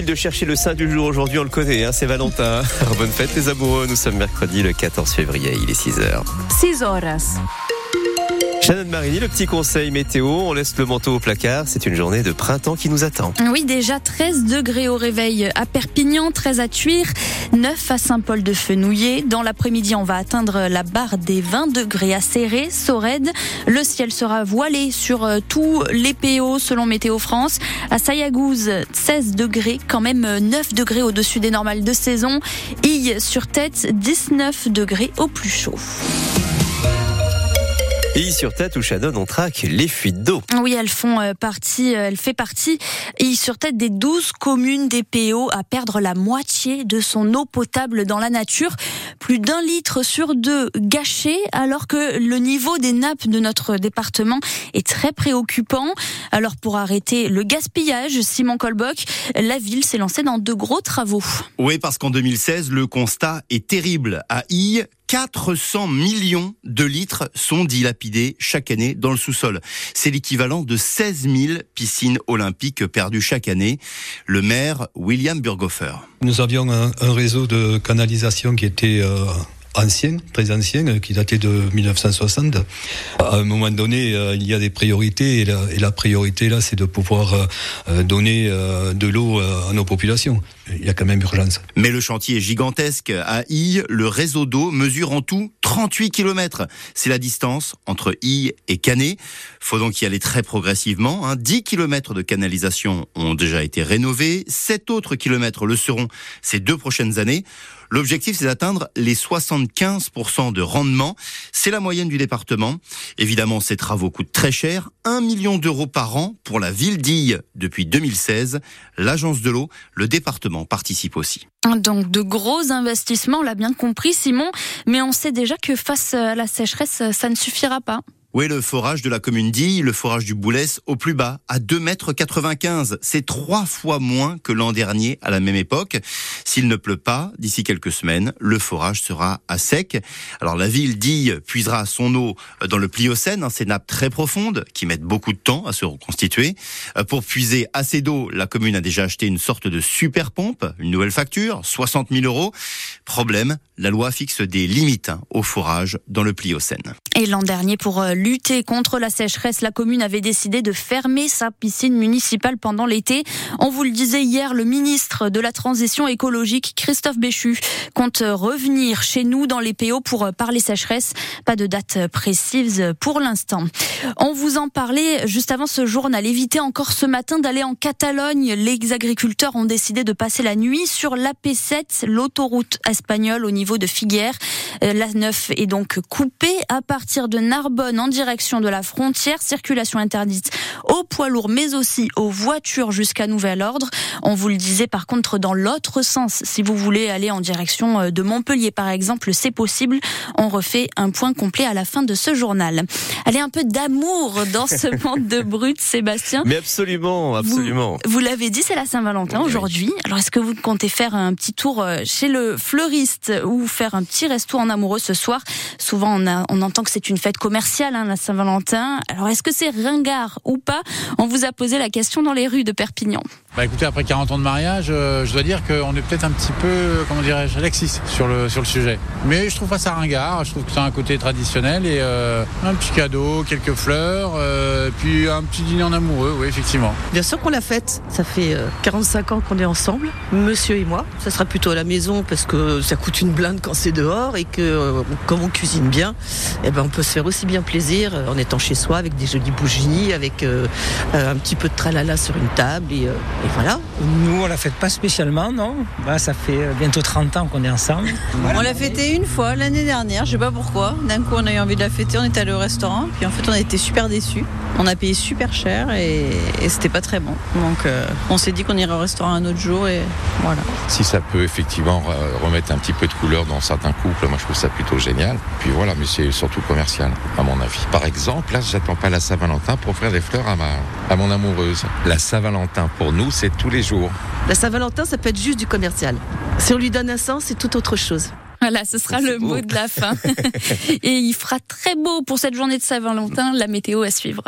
de chercher le sein du jour aujourd'hui, on le connaît, hein, c'est Valentin. Bonne fête les amoureux, nous sommes mercredi le 14 février, il est 6h. 6 horas. Shannon Marini, le petit conseil météo, on laisse le manteau au placard, c'est une journée de printemps qui nous attend. Oui, déjà 13 degrés au réveil à Perpignan, 13 à Tuire, 9 à Saint-Paul-de-Fenouillet. Dans l'après-midi, on va atteindre la barre des 20 degrés à Serré, Sorède. Le ciel sera voilé sur euh, tous les PO selon Météo France. À Sayagouz, 16 degrés, quand même 9 degrés au-dessus des normales de saison. Ille sur tête, 19 degrés au plus chaud. Sur tête où Shannon, on traque les fuites d'eau. Oui, elles font euh, partie, euh, elle fait partie, et sur tête des 12 communes des PO à perdre la moitié de son eau potable dans la nature. Plus d'un litre sur deux gâché, alors que le niveau des nappes de notre département est très préoccupant. Alors pour arrêter le gaspillage, Simon Colbock, la ville s'est lancée dans de gros travaux. Oui, parce qu'en 2016, le constat est terrible. À I, 400 millions de litres sont dilapidés chaque année dans le sous-sol. C'est l'équivalent de 16 000 piscines olympiques perdues chaque année. Le maire William Burghofer. Nous avions un, réseau de canalisation qui était euh, ancien, très ancien, qui datait de 1960. À un moment donné, euh, il y a des priorités et la, et la priorité là, c'est de pouvoir euh, donner euh, de l'eau à nos populations. Il y a quand même urgence. Mais le chantier est gigantesque. À I, le réseau d'eau mesure en tout 38 km. C'est la distance entre I et Canet. Faut donc y aller très progressivement. Hein. 10 km de canalisation ont déjà été rénovés. 7 autres kilomètres le seront ces deux prochaines années. L'objectif, c'est d'atteindre les 75% de rendement. C'est la moyenne du département. Évidemment, ces travaux coûtent très cher. 1 million d'euros par an pour la ville d'Ille depuis 2016. L'agence de l'eau, le département participe aussi. Donc de gros investissements, on l'a bien compris Simon, mais on sait déjà que face à la sécheresse, ça ne suffira pas. Oui, le forage de la commune d'Ille, le forage du Boulès, au plus bas, à 2,95 m. C'est trois fois moins que l'an dernier à la même époque. S'il ne pleut pas, d'ici quelques semaines, le forage sera à sec. Alors la ville d'Ille puisera son eau dans le Pliocène, hein, ces nappes très profondes qui mettent beaucoup de temps à se reconstituer. Euh, pour puiser assez d'eau, la commune a déjà acheté une sorte de super pompe, une nouvelle facture, 60 000 euros. Problème, la loi fixe des limites hein, au forage dans le Pliocène. Et l'an dernier, pour euh, lutter contre la sécheresse, la commune avait décidé de fermer sa piscine municipale pendant l'été. On vous le disait hier, le ministre de la Transition écologique, Christophe Béchu, compte revenir chez nous dans les PO pour parler sécheresse. Pas de date précise pour l'instant. On vous en parlait juste avant ce journal. Évitez encore ce matin d'aller en Catalogne. Les agriculteurs ont décidé de passer la nuit sur l'AP7, l'autoroute espagnole au niveau de Figueres. La 9 est donc coupée à partir de Narbonne en direction de la frontière. Circulation interdite aux poids lourds, mais aussi aux voitures jusqu'à nouvel ordre. On vous le disait par contre dans l'autre sens. Si vous voulez aller en direction de Montpellier, par exemple, c'est possible. On refait un point complet à la fin de ce journal. Allez, un peu d'amour dans ce monde de brut, Sébastien. Mais absolument, absolument. Vous, vous l'avez dit, c'est la Saint-Valentin Oui, aujourd'hui. Alors, est-ce que vous comptez faire un petit tour chez le fleuriste ou faire un petit resto en amoureux ce soir Souvent, on, entend que c'est une fête commerciale, hein, la Saint-Valentin. Alors, est-ce que c'est ringard ou pas? On vous a posé la question dans les rues de Perpignan. Bah écoutez, après 40 ans de mariage, euh, je dois dire qu'on est peut-être un petit peu, comment dirais-je, laxiste sur le, sur le sujet. Mais je trouve pas ça ringard, je trouve que c'est un côté traditionnel et euh, un petit cadeau, quelques fleurs, euh, puis un petit dîner en amoureux, oui, effectivement. Bien sûr qu'on l'a faite. Ça fait euh, 45 ans qu'on est ensemble, monsieur et moi. Ça sera plutôt à la maison parce que ça coûte une blinde quand c'est dehors et que euh, comme on cuisine bien, eh ben on peut se faire aussi bien plaisir euh, en étant chez soi avec des jolies bougies, avec euh, euh, un petit peu de tralala sur une table et, euh, et voilà. Nous, on la fête pas spécialement, non. Bah, ça fait euh, bientôt 30 ans qu'on est ensemble. On l'a fêté une fois l'année dernière, je sais pas pourquoi. D'un coup, on a eu envie de la fêter, on est allé au restaurant, puis en fait, on a été super déçus. On a payé super cher et, et c'était pas très bon. Donc, euh, on s'est dit qu'on irait au restaurant un autre jour et voilà. Si ça peut effectivement remettre un petit peu de couleur dans certains couples, moi je trouve ça plutôt génial. Puis voilà, mais c'est surtout commercial, à mon avis. Par exemple, là, j'attends pas la Saint-Valentin pour offrir des fleurs à, ma, à mon amoureuse. La Saint-Valentin, pour nous, c'est tous les jours. La Saint-Valentin, ça peut être juste du commercial. Si on lui donne un sens, c'est tout autre chose. Voilà, ce sera le beau. mot de la fin. Et il fera très beau pour cette journée de Saint-Valentin. La météo à suivre.